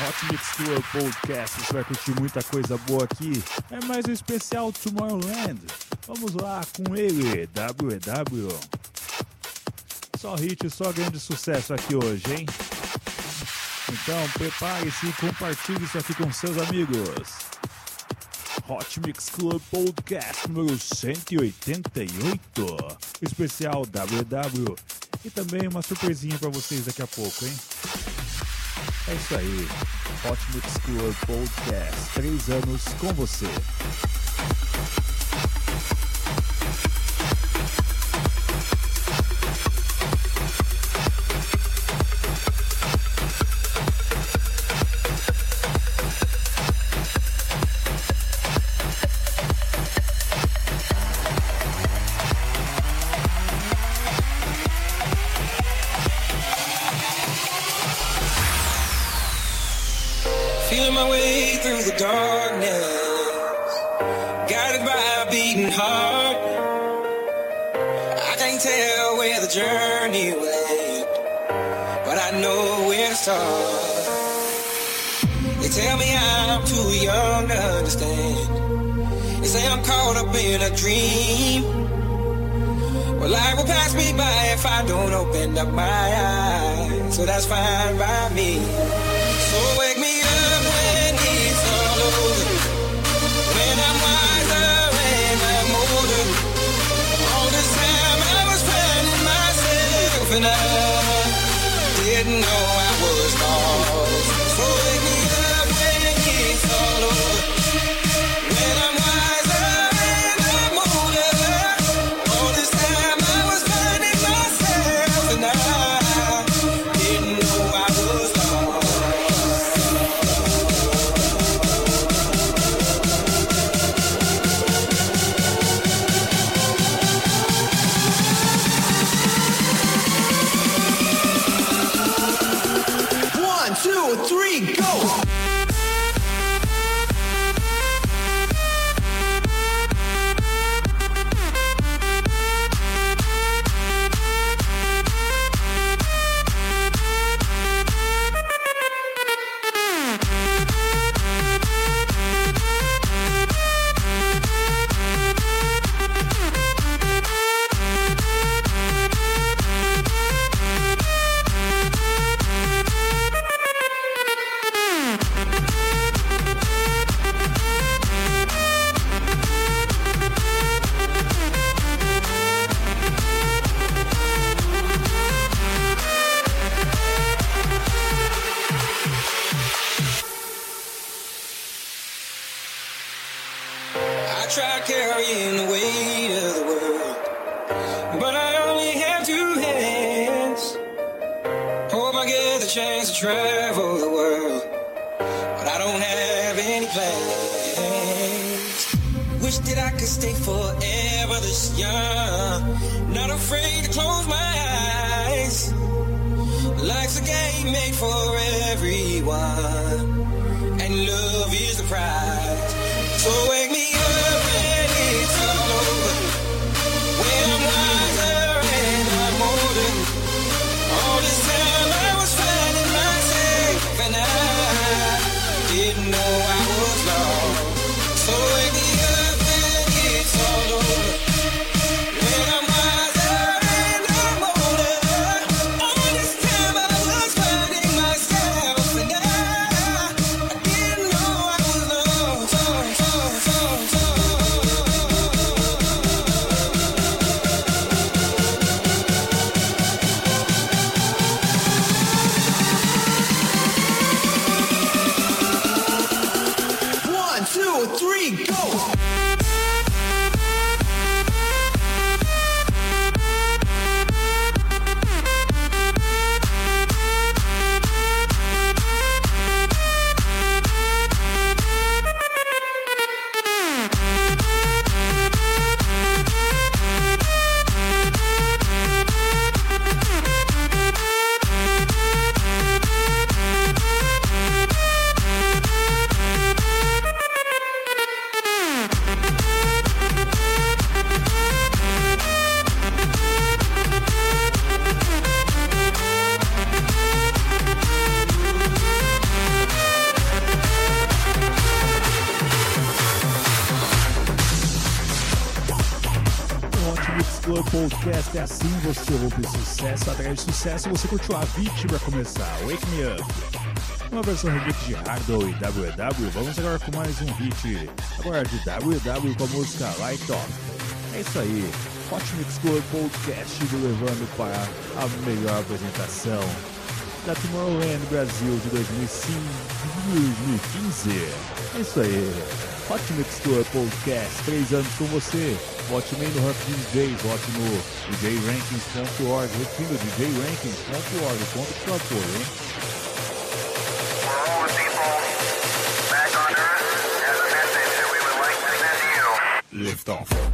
Hot Mix Tour Podcast. Você vai curtir muita coisa boa aqui. É mais um especial Tomorrowland. Vamos lá com ele, WW. Só hit, só grande sucesso aqui hoje, hein? Então prepare-se e compartilhe isso aqui com seus amigos. Hot Mix Club Podcast número 188. Especial WW. E também uma surpresinha pra vocês daqui a pouco, hein? É isso aí. Hot Mix Club Podcast. Três anos com você. Say I'm caught up in a dream. Well, life will pass me by if I don't open up my eyes, so that's fine by me. So wake me up when it's all over. When I'm wiser and I'm older. All this time I was finding myself and I didn't know I was lost. So chance to travel the world, but I don't have any plans. Wish that I could stay forever this young, not afraid to close my eyes. Life's a game made for everyone and love is the prize. So Podcast é assim você ouve sucesso atrás de sucesso você curtiu a pra começar, Wake Me Up. Uma versão remix de Hardwell e WW, vamos agora com mais um hit, agora de WW com a música Light Off. É isso aí, Hot Mix Club Podcast do levando para a melhor apresentação da Tomorrowland Brasil de 2005, 2015. É isso aí, Hot Mix Tour Podcast, três anos com você. Vote também no Rank DJs, vote no djrankings.org, repetindo djrankings.org, conta com seu apoio, hein? Lift off.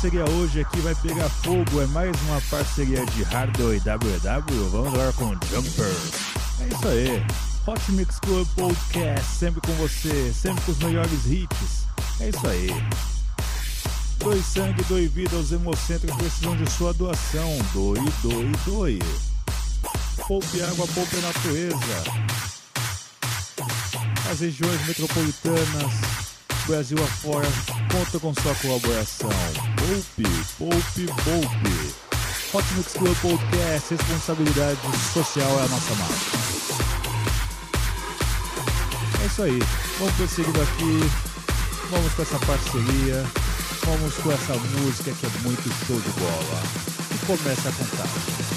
Parceria hoje aqui vai pegar fogo, é mais uma parceria de Hardwell e WW. Vamos agora com Jumper. É isso aí. Hot Mix Club Podcast, sempre com você, sempre com os melhores hits. É isso aí. Doe sangue, doe vida aos hemocentros precisam de sua doação. Doe, doe, doe. Poupe água, poupe natureza. As regiões metropolitanas, Brasil afora, conta com sua colaboração. Poupe, poupe, poupe. Hot Mix Club Podcast, responsabilidade social é a nossa marca. É isso aí, vamos prosseguindo aqui, vamos com essa parceria, vamos com essa música que é muito show de bola. E começa a contar.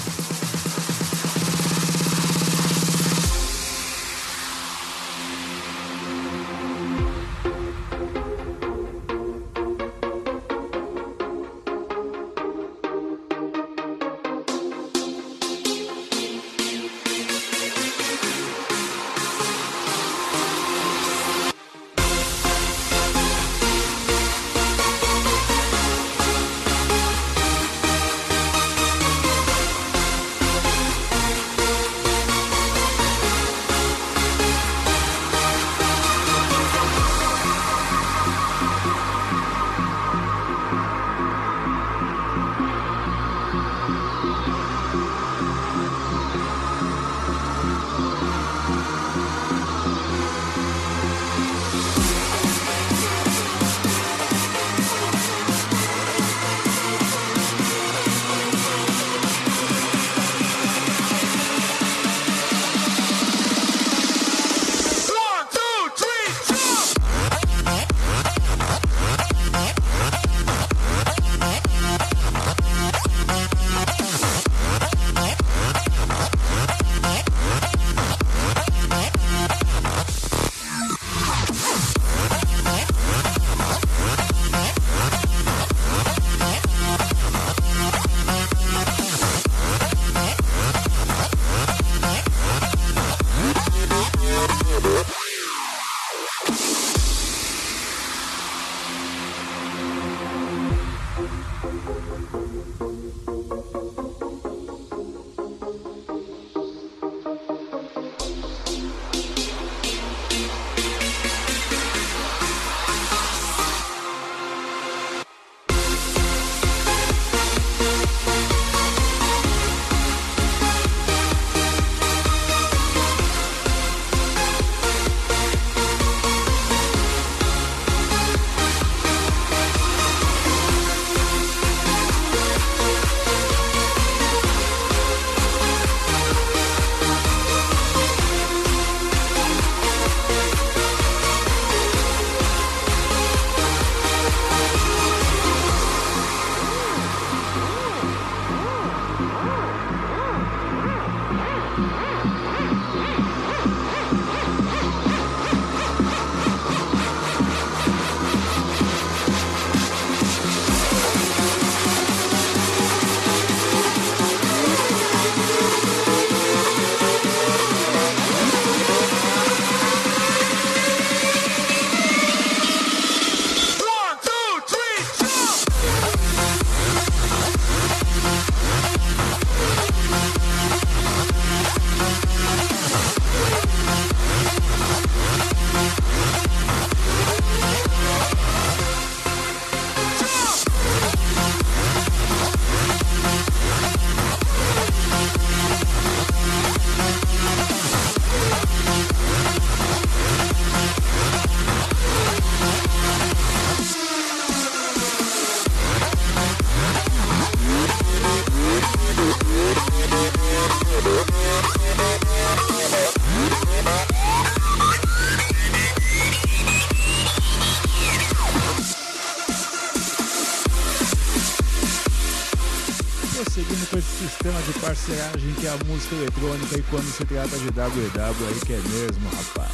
De parceragem que é a música eletrônica e quando se trata de WW aí que é mesmo, rapaz.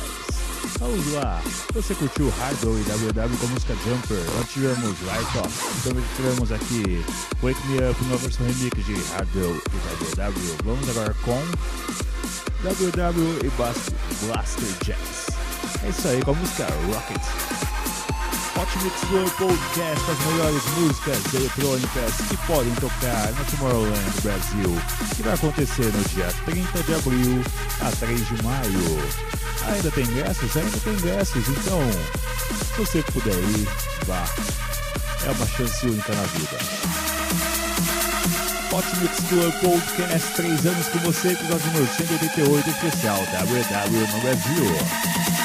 Vamos lá, você curtiu Hardwell e WW com a música Jumper, nós tivemos Light Off, também tivemos aqui Wake Me Up, uma versão remix de Hardwell e WW. Vamos agora com WW e Blaster Jazz. É isso aí com a música Rocket. Mix World Podcast, as melhores músicas eletrônicas que podem tocar no Tomorrowland Brasil, que vai acontecer no dia 30 de abril a 3 de maio. Ainda tem ingressos? Ainda tem ingressos, então, se você puder ir, vá. É uma chance única na vida. Hot Mix Tour Podcast, 3 anos com você, episódio número 188, especial WW no Brasil.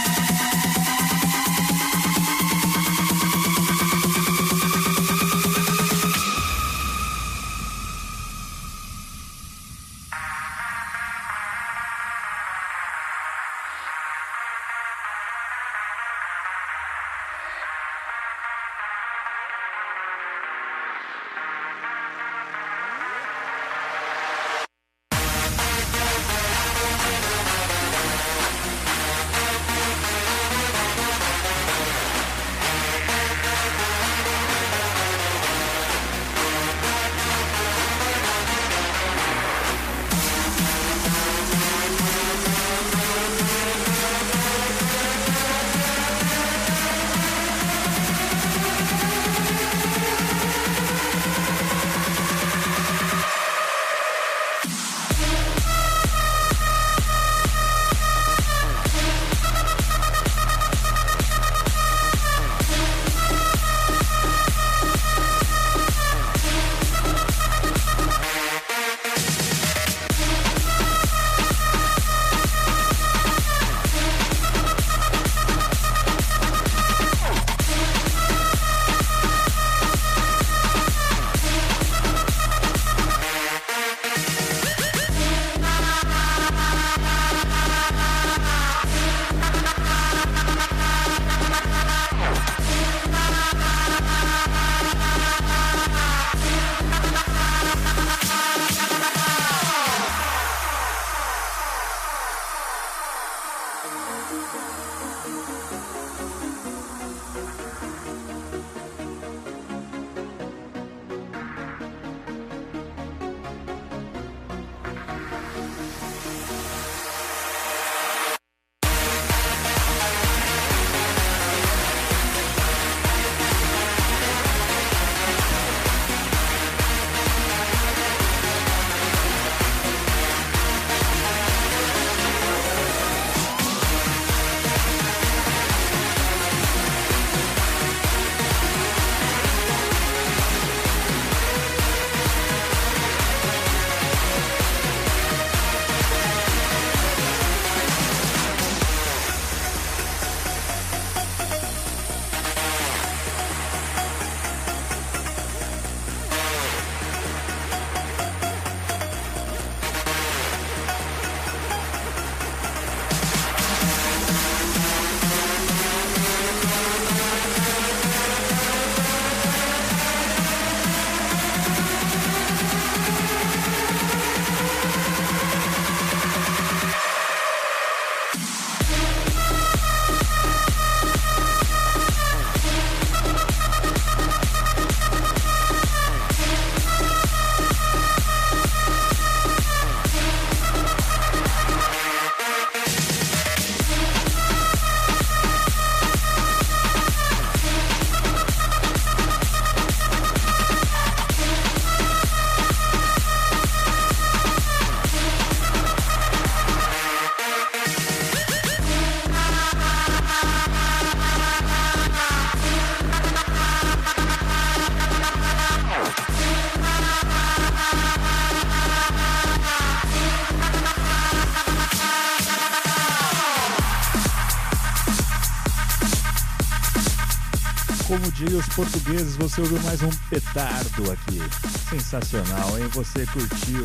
Como diriam os portugueses, você ouviu mais um petardo aqui. Sensacional, hein? Você curtiu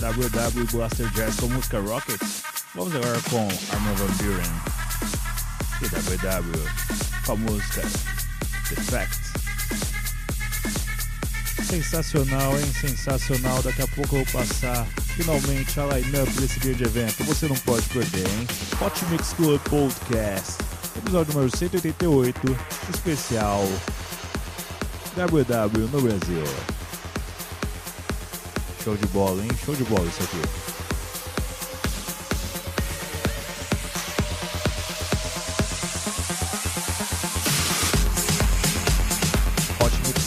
WW Blaster Jazz com música Rockets? Vamos agora com Armin Van Buren e WW com a música Defect. Sensacional, hein? Sensacional. Daqui a pouco eu vou passar finalmente a line-up desse grande evento. Você não pode perder, hein? Hot Mix Club Podcast, episódio número 188, especial WW no Brasil. Show de bola, hein? Show de bola isso aqui.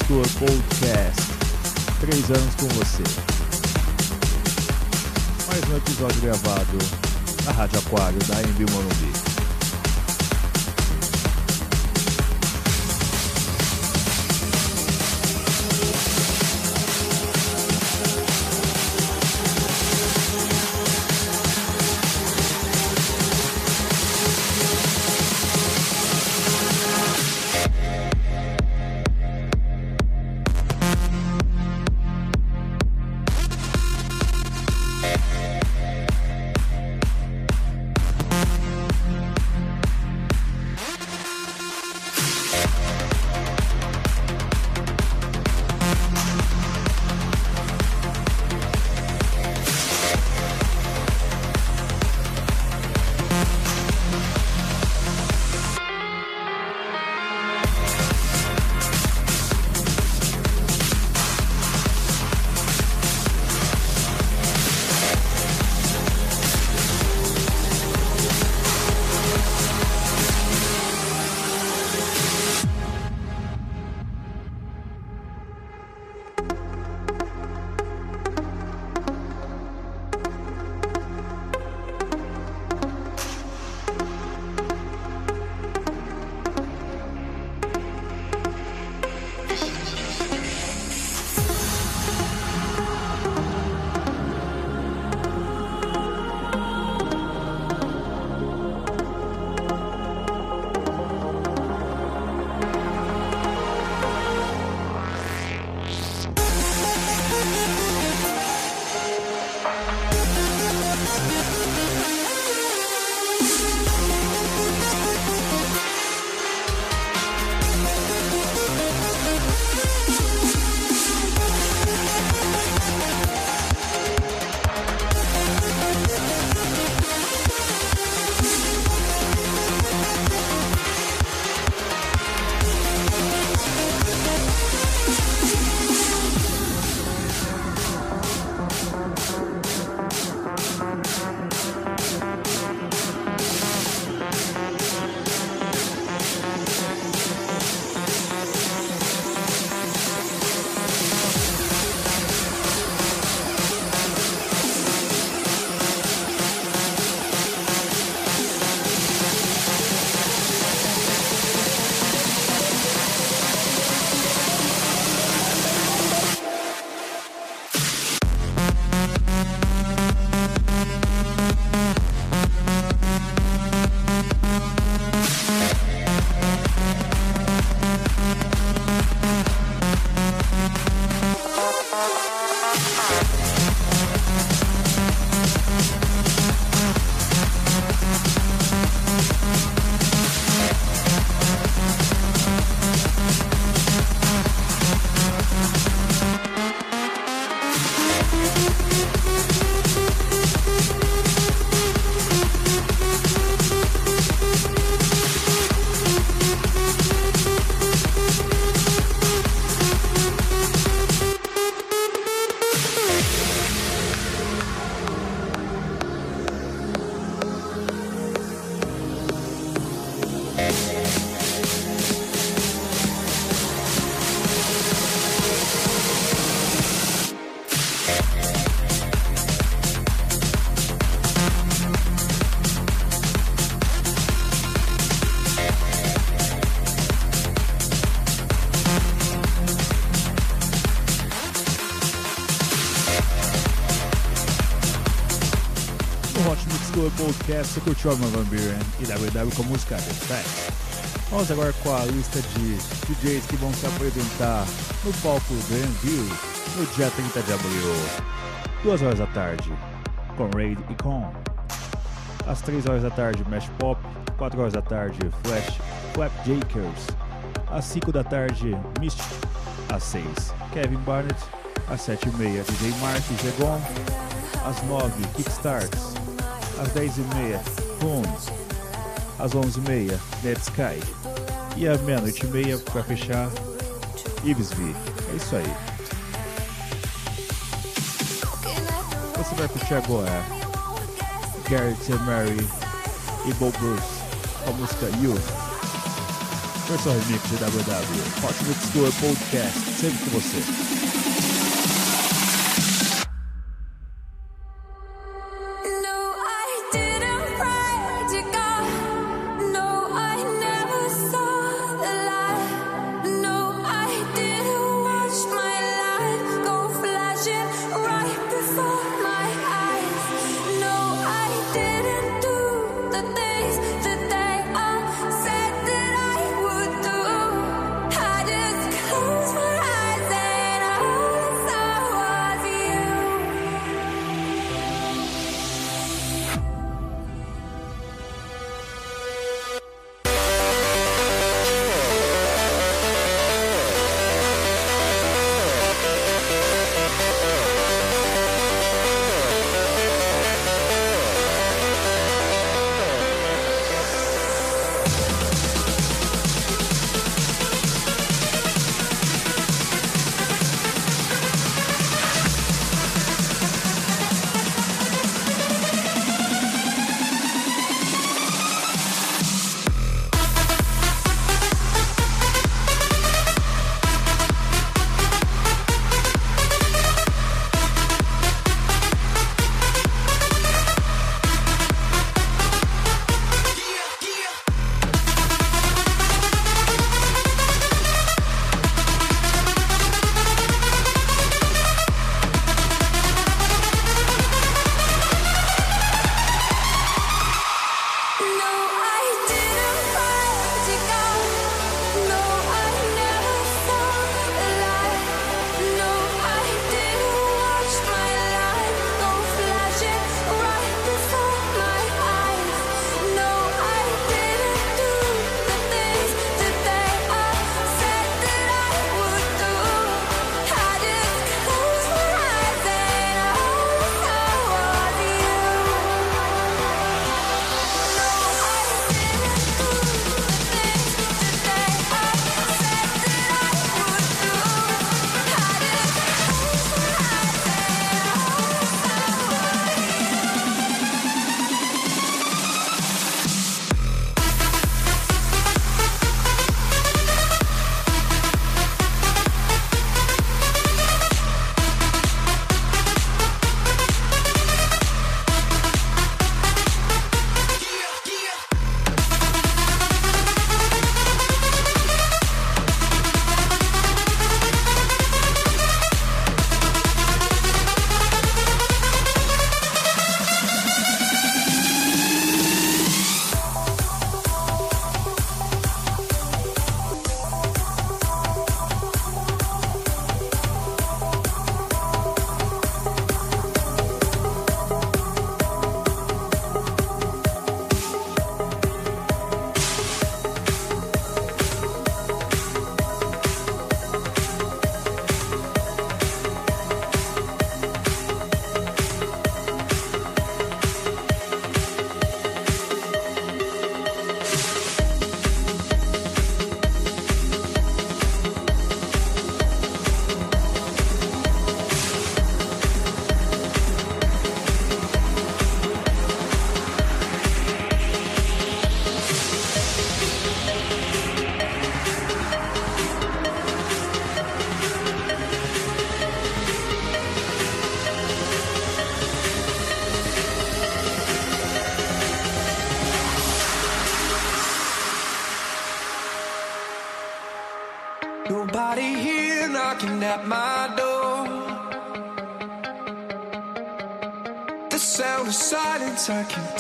Tour Podcast. Três anos com você. Mais um episódio gravado na Rádio Aquário da Envio Morumbi. Podcast, você curtiu a Van Buren e WW com música The Fact. Vamos agora com a lista de DJs que vão se apresentar no palco Envio no dia 30 de abril, 2 horas da tarde, com Raid e Com. Às 3 horas da tarde, Mesh Pop, 4 horas da tarde, Flash Flapjakers. Às 5 da tarde, Mystic. Às 6, Kevin Barnett. Às 7 e meia, DJ Mark e Zegon. Às 9, Kickstarts. Às 10 e meia, Tunes. Às 11 e meia, Netsky. E à meia-noite e meia, para fechar, Ibsby. É isso aí. Você vai curtir agora Garrett and Mary e Bob Bruce com a música You. Versão remix de WW. Hot Mix Tour Podcast, sempre com você.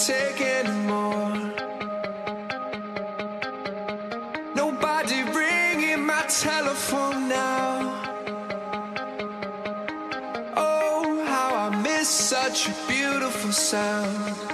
Take anymore. Nobody ringing my telephone now. Oh, how I miss such a beautiful sound.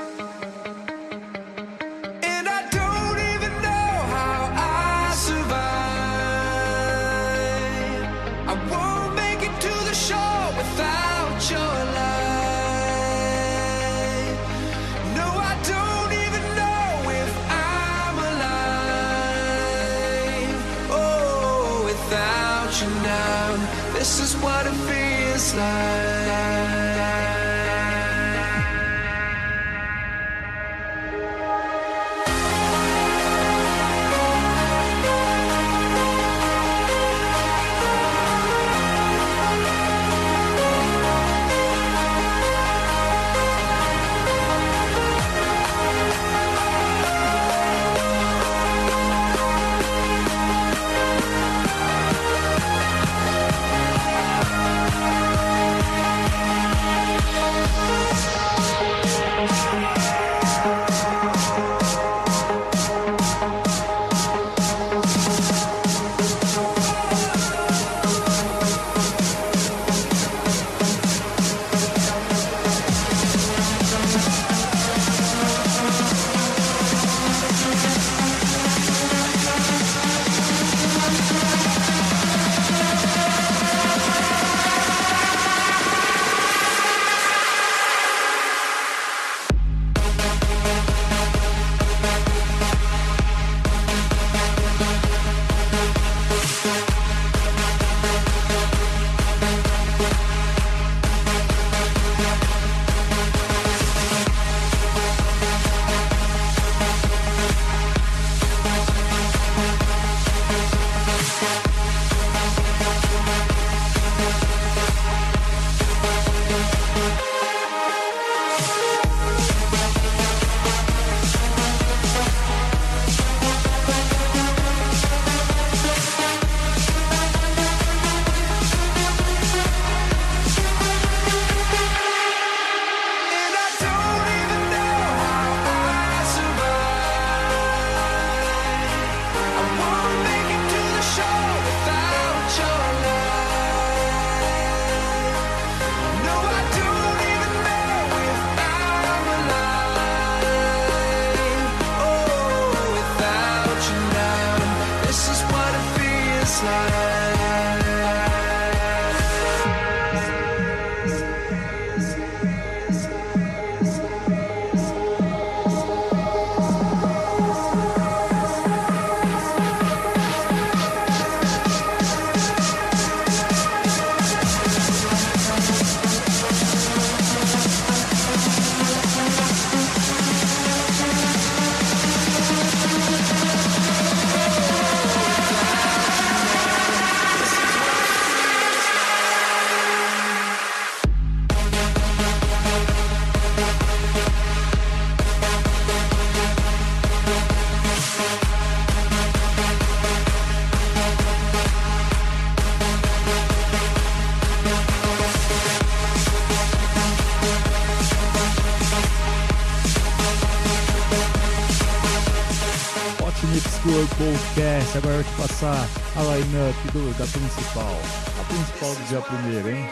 Passar a line-up do- da principal. A principal do dia primeiro, hein?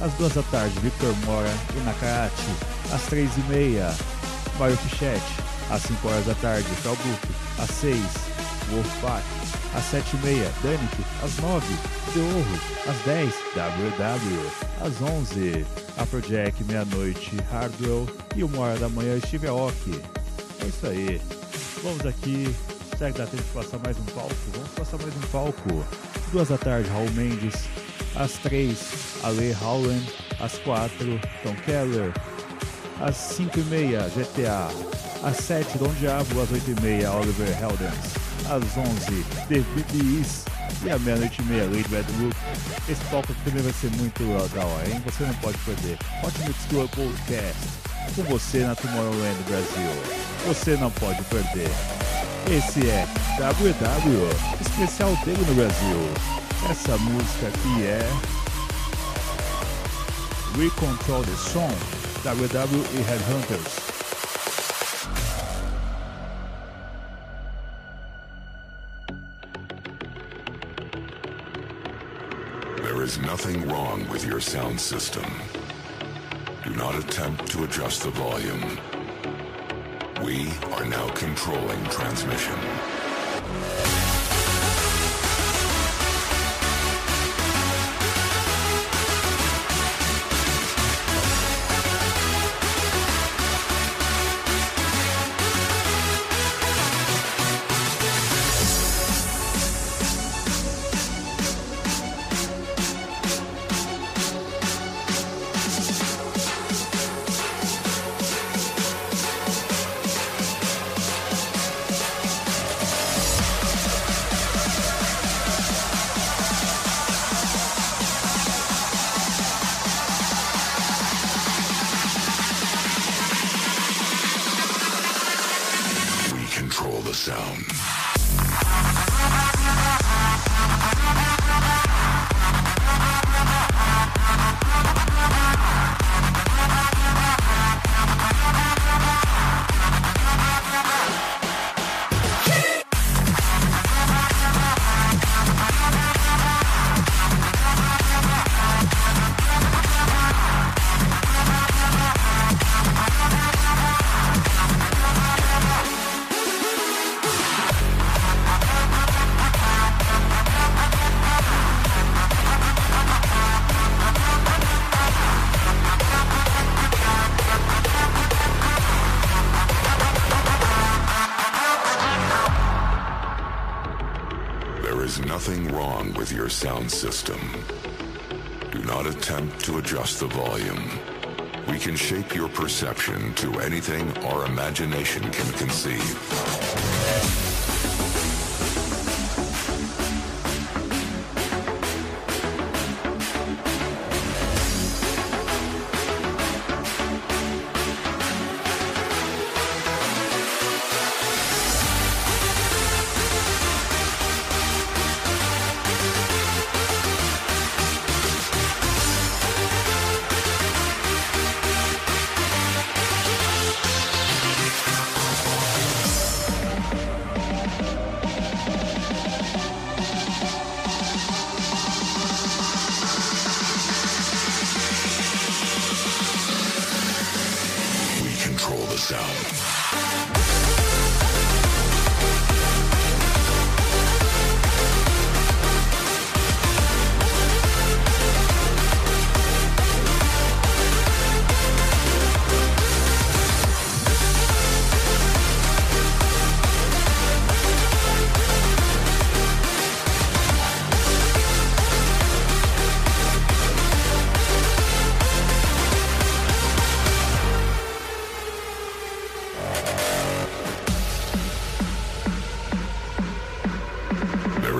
Às duas da tarde, Victor Mora e Nakati. Às três e meia, Mario Fichetti. Às cinco horas da tarde, Calbuque. Às seis, Wolfpack. Às sete e meia, Danik. Às nove, Deorro. Às dez, WW. Às onze, Afrojack, meia-noite, Hardwell. E uma hora da manhã, Steve Aoki. É isso aí. Vamos aqui. Será que dá tempo de passar mais um palco? Vamos passar mais um palco. Duas da tarde, Raul Mendes. Às três, Ale Howland. Às quatro, Tom Keller. Às cinco e meia, GTA. Às sete, Dom Diabo. Às oito e meia, Oliver Heldens. Às onze, The BBs. E à meia-noite e meia, Lady Bad Look. Esse palco também vai ser muito legal, hein? Você não pode perder. Hot Mix Podcast. Com você na Tomorrowland Brasil. Você não pode perder. Esse é WW, especial dele no Brasil. Essa música aqui é We Control the Song, WW e Headhunters. There is nothing wrong with your sound system. Do not attempt to adjust the volume. We are now controlling transmission. Sound system. Do not attempt to adjust the volume. We can shape your perception to anything our imagination can conceive.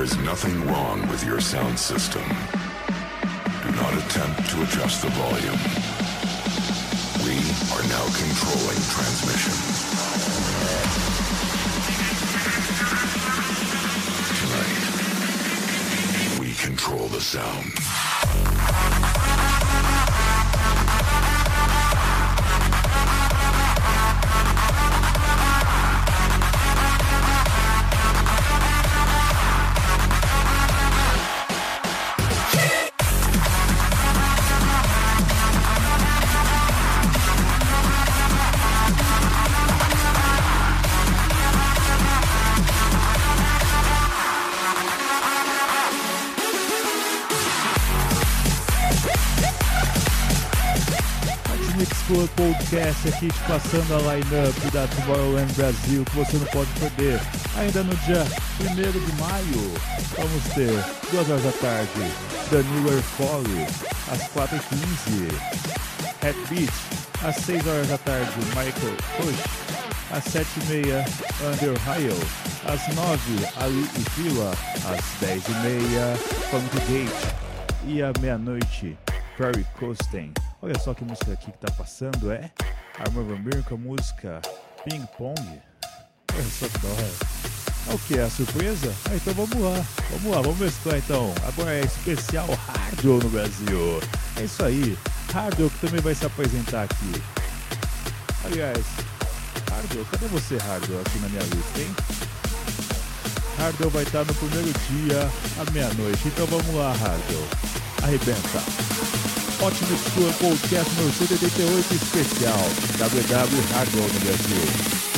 Is nothing wrong with your sound system. Do not attempt to adjust the volume. We are now controlling transmission. Tonight, we control the sound. Podcast aqui te passando a line-up da Tomorrowland Brasil que você não pode perder. Ainda no dia 1 de maio, vamos ter 2 horas da tarde, The Newer Folly, às 4h15, Hat Beat, às 6 horas da tarde, Michael Push, às 7h30, Under Ohio, às 9 Ali e Fila, às 10h30, Come to Gate e à meia-noite, Prairie Coasting. Olha só que música aqui que tá passando, é Armor Van Buren com a música Ping Pong. Olha só que da hora. É o que? É a surpresa? Ah, então vamos lá, vamos lá, vamos mesclar então. Agora é especial Hardwell no Brasil. É isso aí, Hardwell que também vai se apresentar aqui. Aliás, Hardwell, cadê você, Hardwell, aqui na minha lista, hein? Hardwell vai estar no primeiro dia à meia-noite, então vamos lá, Hardwell. Arrebenta. Ótimo Mixtura Podcast número 188 especial WW Hardwell no Brasil.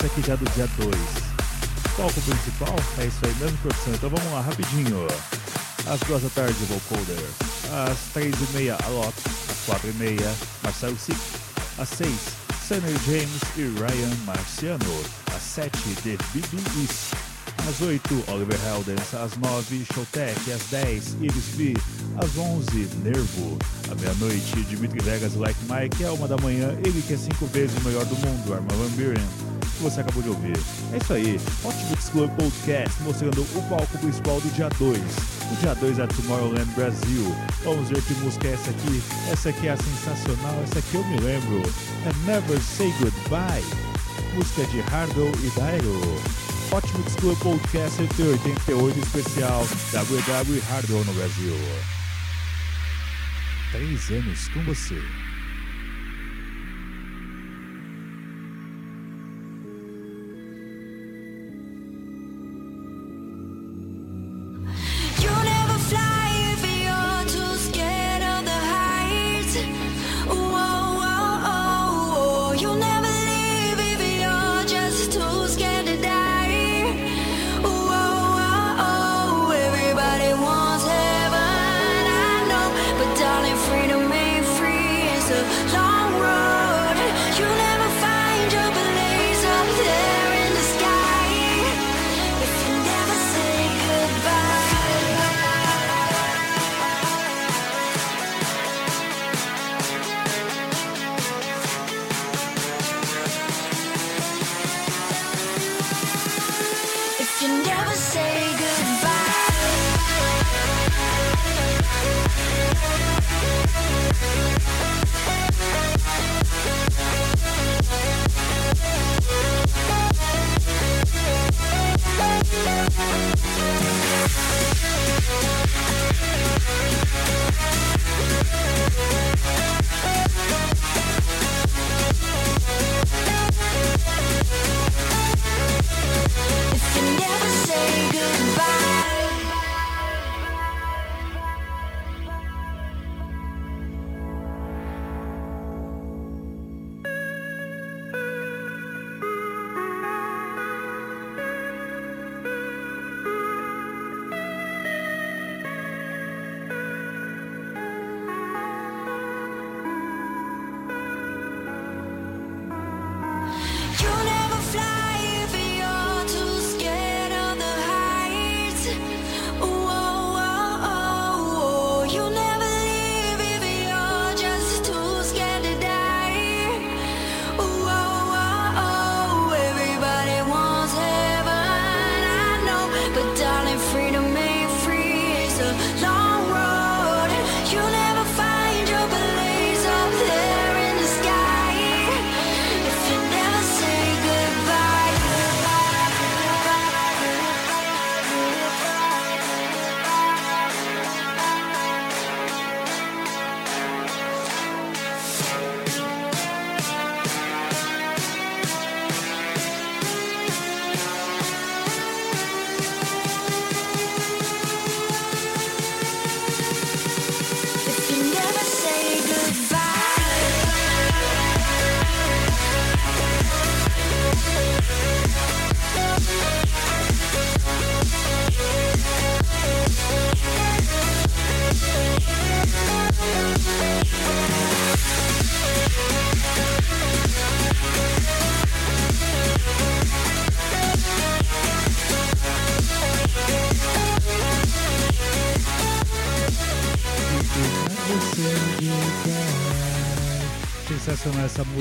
Essa aqui já é do dia 2. Palco principal? É isso aí mesmo, produção. Então vamos lá, rapidinho. Às duas da tarde, Vocoder. Às três e meia, Alok. Às quatro e meia, Marcelo Sick. Às seis, Sunny James e Ryan Marciano. Às sete, The BB East. Às 8, Oliver Heldens. Às 9, Showtech. Às 10, Iris B. Às 11, Nervo. À meia-noite, Dimitri Vegas Like Mike. À uma da manhã, ele que é cinco vezes o melhor do mundo, Arma Van Buren. Que você acabou de ouvir. É isso aí, Hot Mix Podcast mostrando o palco principal do dia 2. O dia 2 é Tomorrowland Brasil. Vamos ver que música é essa aqui. Essa aqui é sensacional, essa aqui eu me lembro. É Never Say Goodbye. Música de Hardo e Dairo. Hot Mix Club Podcast 88 especial WW Hardwell no Brasil. Três anos com você.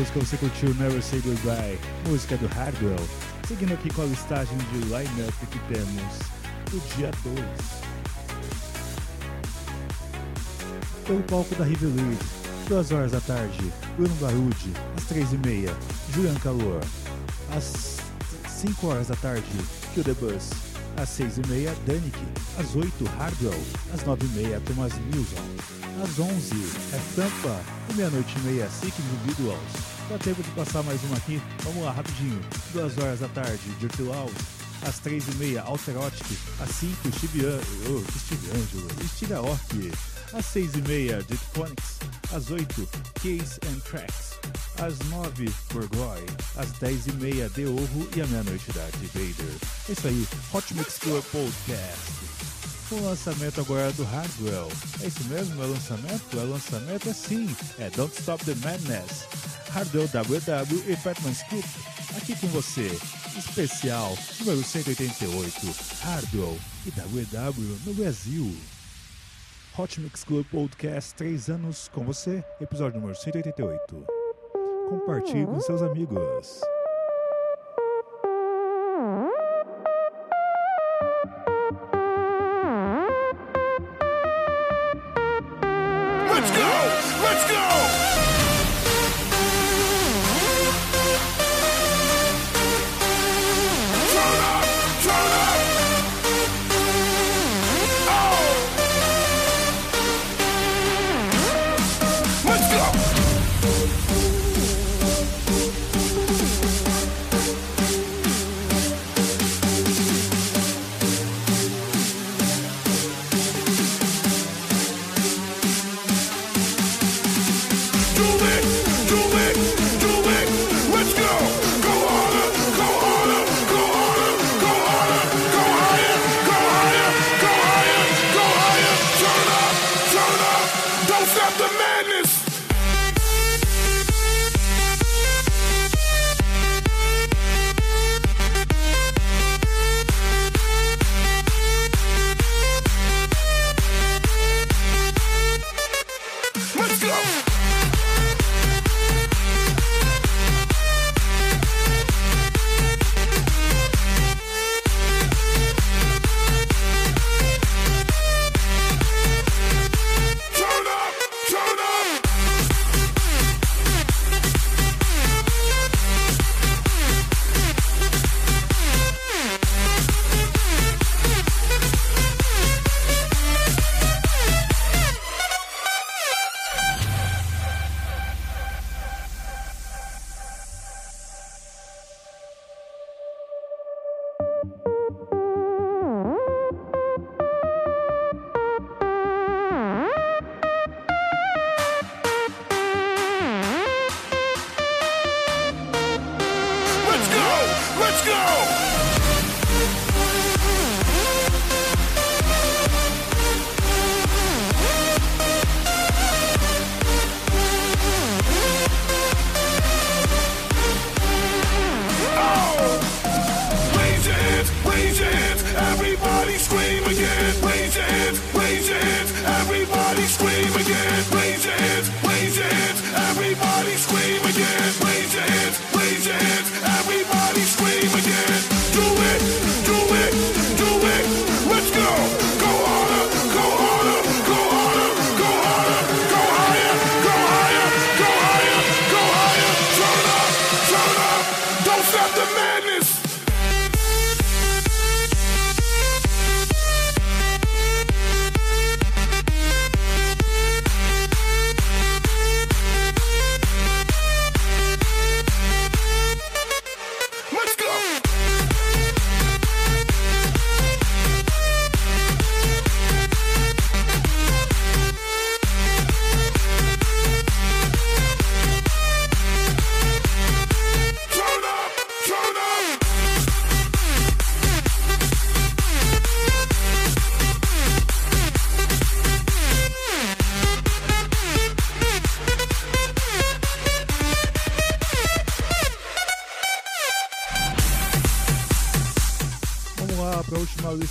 Música, você curtiu Never Say Goodbye, música do Hardwell. Seguindo aqui com a listagem de line-up que temos do dia 2. Pelo palco da Riverleaf, 2 horas da tarde, Bruno Barude, às 3 e meia, Julian Calor, às 5 horas da tarde, Kill the Bus, às 6 e meia, Danik, às 8, Hardwell, às 9 e meia, Thomas Nilsson, às 11 é Tampa e meia-noite e meia Sick Individuals. Dá tempo de passar mais uma aqui? Vamos lá, rapidinho. 2 horas da tarde, Loud. Às 3 e meia, Alterotic. Às 5, Steve, An oh, Steve Angelo. Aoki. Às 6 e meia, Phonics. Às 8, Case and Tracks. Às 9, Burgoy. Às 10 e meia, The Orro. E à meia-noite, Darth Vader. É isso aí, Hot Mix Club Podcast. O lançamento agora do Hardwell. É isso mesmo? É lançamento? É lançamento? É sim. É Don't Stop the Madness. Hardwell WW e Fatman Scoop. Aqui com você. Especial número 188. Hardwell e WW no Brasil. Hot Mix Club Podcast 3 anos com você. Episódio número 188. Compartilhe com seus amigos.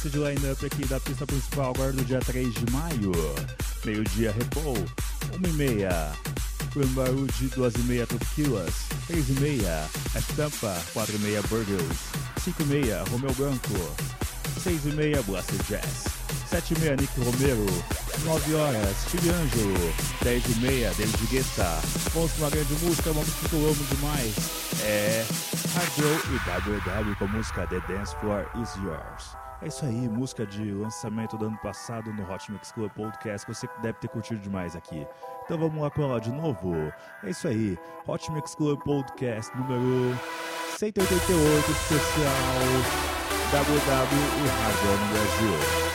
Lista de line-up aqui da pista principal, agora do dia 3 de maio. Meio-dia, Repou. 1 e meia. Rambaru de 2 e meia, Toquilas. 3 e meia, Estampa. 4 e meia, Burgers. 5 e meia, Romeu Branco. 6 e meia, Blaster Jazz. 7 e meia, Nick Romero. 9 horas, Steve Angelo. 10 e meia, David Guetta. Vamos com uma grande música, música que eu amo demais. É Hard e WW com música The Dance Floor Is Yours. É isso aí, música de lançamento do ano passado no Hot Mix Club Podcast, que você deve ter curtido demais aqui. Então vamos lá com ela de novo. É isso aí, Hot Mix Club Podcast número 188, especial WW e Roll no Brasil.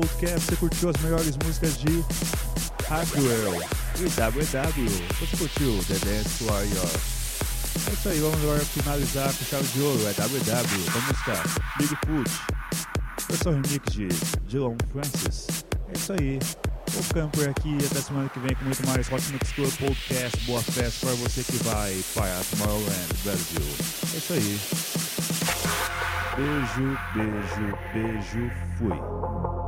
Podcast. Você curtiu as melhores músicas de Hardware e WW. Você curtiu The Dance Warrior. É isso aí, vamos agora finalizar com chave de ouro. É WW, a música Bigfoot. Versão remix de Dylan Francis. É isso aí. Vou ficando por aqui até semana que vem com muito mais Hot Mix Tour Podcast. Boa festa para você que vai para Tomorrowland, Brasil. É isso aí. Beijo, beijo, beijo. Fui.